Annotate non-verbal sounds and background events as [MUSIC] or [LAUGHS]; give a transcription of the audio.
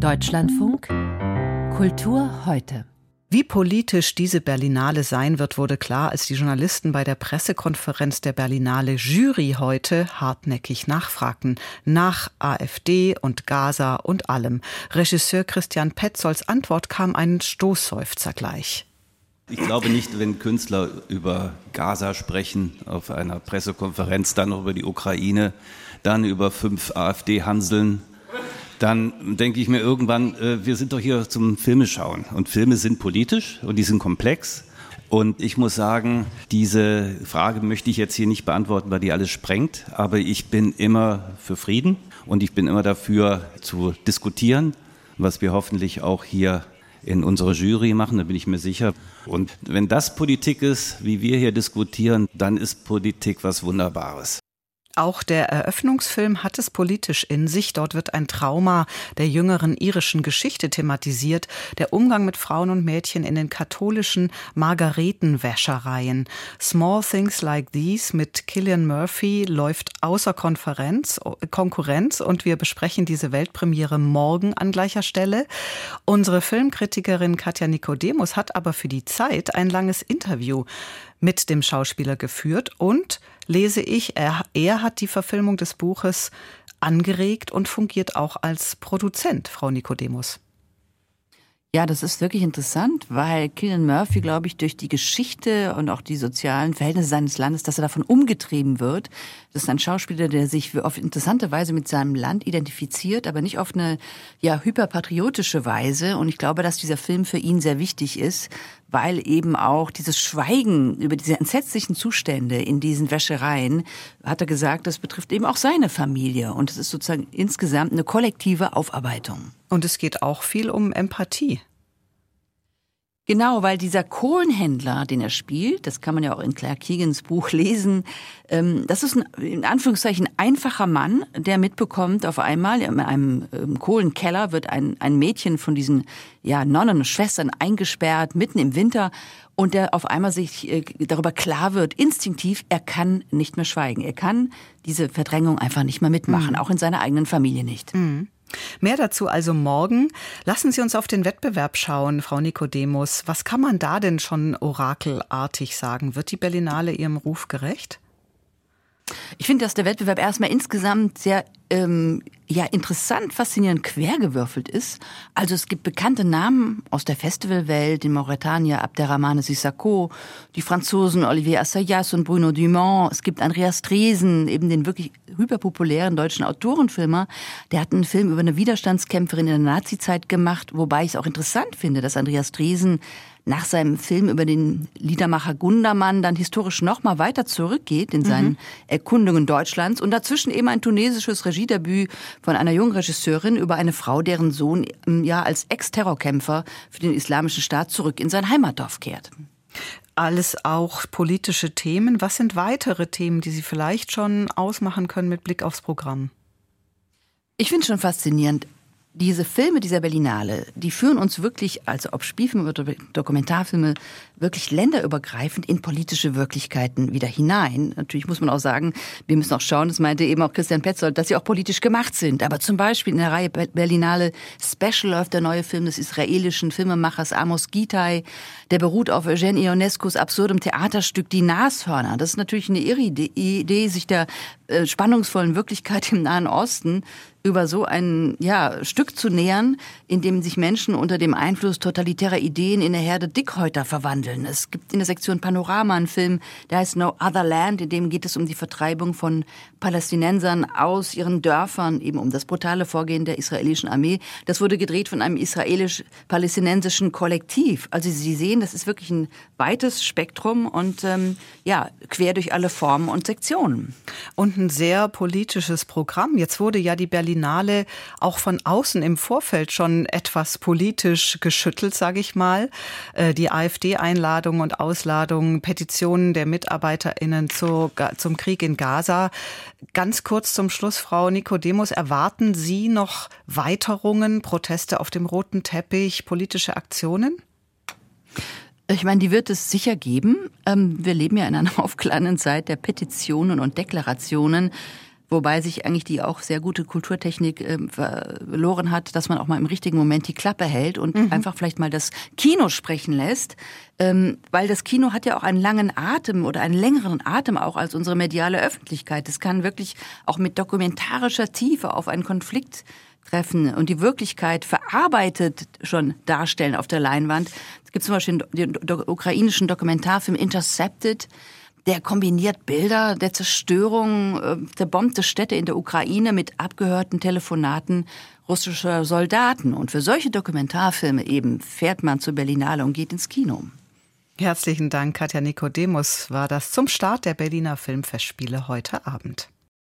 Deutschlandfunk Kultur heute. Wie politisch diese Berlinale sein wird, wurde klar, als die Journalisten bei der Pressekonferenz der Berlinale Jury heute hartnäckig nachfragten. Nach AfD und Gaza und allem. Regisseur Christian Petzolds Antwort kam ein Stoßseufzer gleich. Ich glaube nicht, wenn Künstler über Gaza sprechen auf einer Pressekonferenz, dann noch über die Ukraine, dann über fünf AfD-Hanseln, dann denke ich mir irgendwann, äh, wir sind doch hier zum Filme schauen. Und Filme sind politisch und die sind komplex. Und ich muss sagen, diese Frage möchte ich jetzt hier nicht beantworten, weil die alles sprengt. Aber ich bin immer für Frieden und ich bin immer dafür zu diskutieren, was wir hoffentlich auch hier in unserer Jury machen, da bin ich mir sicher. Und wenn das Politik ist, wie wir hier diskutieren, dann ist Politik was Wunderbares. Auch der Eröffnungsfilm hat es politisch in sich. Dort wird ein Trauma der jüngeren irischen Geschichte thematisiert, der Umgang mit Frauen und Mädchen in den katholischen Margaretenwäschereien. Small Things Like These mit Killian Murphy läuft außer Konferenz, Konkurrenz und wir besprechen diese Weltpremiere morgen an gleicher Stelle. Unsere Filmkritikerin Katja Nikodemus hat aber für die Zeit ein langes Interview mit dem Schauspieler geführt und lese ich, er, er hat die Verfilmung des Buches angeregt und fungiert auch als Produzent, Frau Nikodemus. Ja, das ist wirklich interessant, weil Killian Murphy, glaube ich, durch die Geschichte und auch die sozialen Verhältnisse seines Landes, dass er davon umgetrieben wird. Das ist ein Schauspieler, der sich auf interessante Weise mit seinem Land identifiziert, aber nicht auf eine ja hyperpatriotische Weise. Und ich glaube, dass dieser Film für ihn sehr wichtig ist, weil eben auch dieses Schweigen über diese entsetzlichen Zustände in diesen Wäschereien, hat er gesagt, das betrifft eben auch seine Familie. Und es ist sozusagen insgesamt eine kollektive Aufarbeitung. Und es geht auch viel um Empathie. Genau, weil dieser Kohlenhändler, den er spielt, das kann man ja auch in Claire Keegans Buch [LAUGHS] lesen, ähm, das ist ein, in Anführungszeichen einfacher Mann, der mitbekommt auf einmal, in einem ähm, Kohlenkeller wird ein, ein Mädchen von diesen ja, Nonnen und Schwestern eingesperrt, mitten im Winter, und der auf einmal sich äh, darüber klar wird, instinktiv, er kann nicht mehr schweigen. Er kann diese Verdrängung einfach nicht mehr mitmachen, mhm. auch in seiner eigenen Familie nicht. Mhm. Mehr dazu also morgen. Lassen Sie uns auf den Wettbewerb schauen, Frau Nikodemus. Was kann man da denn schon orakelartig sagen? Wird die Berlinale ihrem Ruf gerecht? Ich finde, dass der Wettbewerb erstmal insgesamt sehr ähm, ja interessant, faszinierend quergewürfelt ist. Also es gibt bekannte Namen aus der Festivalwelt, in Mauretania Abderrahmane Sissako, die Franzosen Olivier Assayas und Bruno Dumont. Es gibt Andreas Dresen, eben den wirklich hyperpopulären deutschen Autorenfilmer. Der hat einen Film über eine Widerstandskämpferin in der Nazizeit gemacht, wobei ich es auch interessant finde, dass Andreas Dresen nach seinem Film über den Liedermacher Gundermann dann historisch noch mal weiter zurückgeht in seinen mhm. Erkundungen Deutschlands und dazwischen eben ein tunesisches Regiedebüt von einer jungen Regisseurin über eine Frau, deren Sohn ähm, ja als Ex-Terrorkämpfer für den Islamischen Staat zurück in sein Heimatdorf kehrt. Alles auch politische Themen. Was sind weitere Themen, die Sie vielleicht schon ausmachen können mit Blick aufs Programm? Ich finde es schon faszinierend diese Filme dieser Berlinale, die führen uns wirklich, also ob Spielfilme oder Dokumentarfilme, wirklich länderübergreifend in politische Wirklichkeiten wieder hinein. Natürlich muss man auch sagen, wir müssen auch schauen, das meinte eben auch Christian Petzold, dass sie auch politisch gemacht sind. Aber zum Beispiel in der Reihe Berlinale Special läuft der neue Film des israelischen Filmemachers Amos Gitai. Der beruht auf Eugene Ionescos absurdem Theaterstück Die Nashörner. Das ist natürlich eine irre Idee, sich der äh, spannungsvollen Wirklichkeit im Nahen Osten über so ein ja, Stück zu nähern, in dem sich Menschen unter dem Einfluss totalitärer Ideen in eine Herde Dickhäuter verwandeln. Es gibt in der Sektion Panorama einen Film, der heißt No Other Land, in dem geht es um die Vertreibung von Palästinensern aus ihren Dörfern, eben um das brutale Vorgehen der israelischen Armee. Das wurde gedreht von einem israelisch-palästinensischen Kollektiv. Also Sie sehen, das ist wirklich ein weites Spektrum und ähm, ja, quer durch alle Formen und Sektionen. Und ein sehr politisches Programm. Jetzt wurde ja die Berlin Berlinale auch von außen im Vorfeld schon etwas politisch geschüttelt, sage ich mal. Äh, die AfD-Einladungen und Ausladungen, Petitionen der MitarbeiterInnen zu, zum Krieg in Gaza. Ganz kurz zum Schluss, Frau Nikodemus, erwarten Sie noch Weiterungen, Proteste auf dem roten Teppich, politische Aktionen? Ich meine, die wird es sicher geben. Ähm, wir leben ja in einer [LAUGHS] aufklärenden Zeit der Petitionen und Deklarationen. Wobei sich eigentlich die auch sehr gute Kulturtechnik äh, verloren hat, dass man auch mal im richtigen Moment die Klappe hält und mhm. einfach vielleicht mal das Kino sprechen lässt, ähm, weil das Kino hat ja auch einen langen Atem oder einen längeren Atem auch als unsere mediale Öffentlichkeit. Es kann wirklich auch mit dokumentarischer Tiefe auf einen Konflikt treffen und die Wirklichkeit verarbeitet schon darstellen auf der Leinwand. Es gibt zum Beispiel den ukrainischen Dokumentarfilm Intercepted, der kombiniert Bilder der Zerstörung äh, zerbombte Städte in der Ukraine mit abgehörten Telefonaten russischer Soldaten. Und für solche Dokumentarfilme eben fährt man zur Berlinale und geht ins Kino. Herzlichen Dank, Katja Nikodemus. War das zum Start der Berliner Filmfestspiele heute Abend.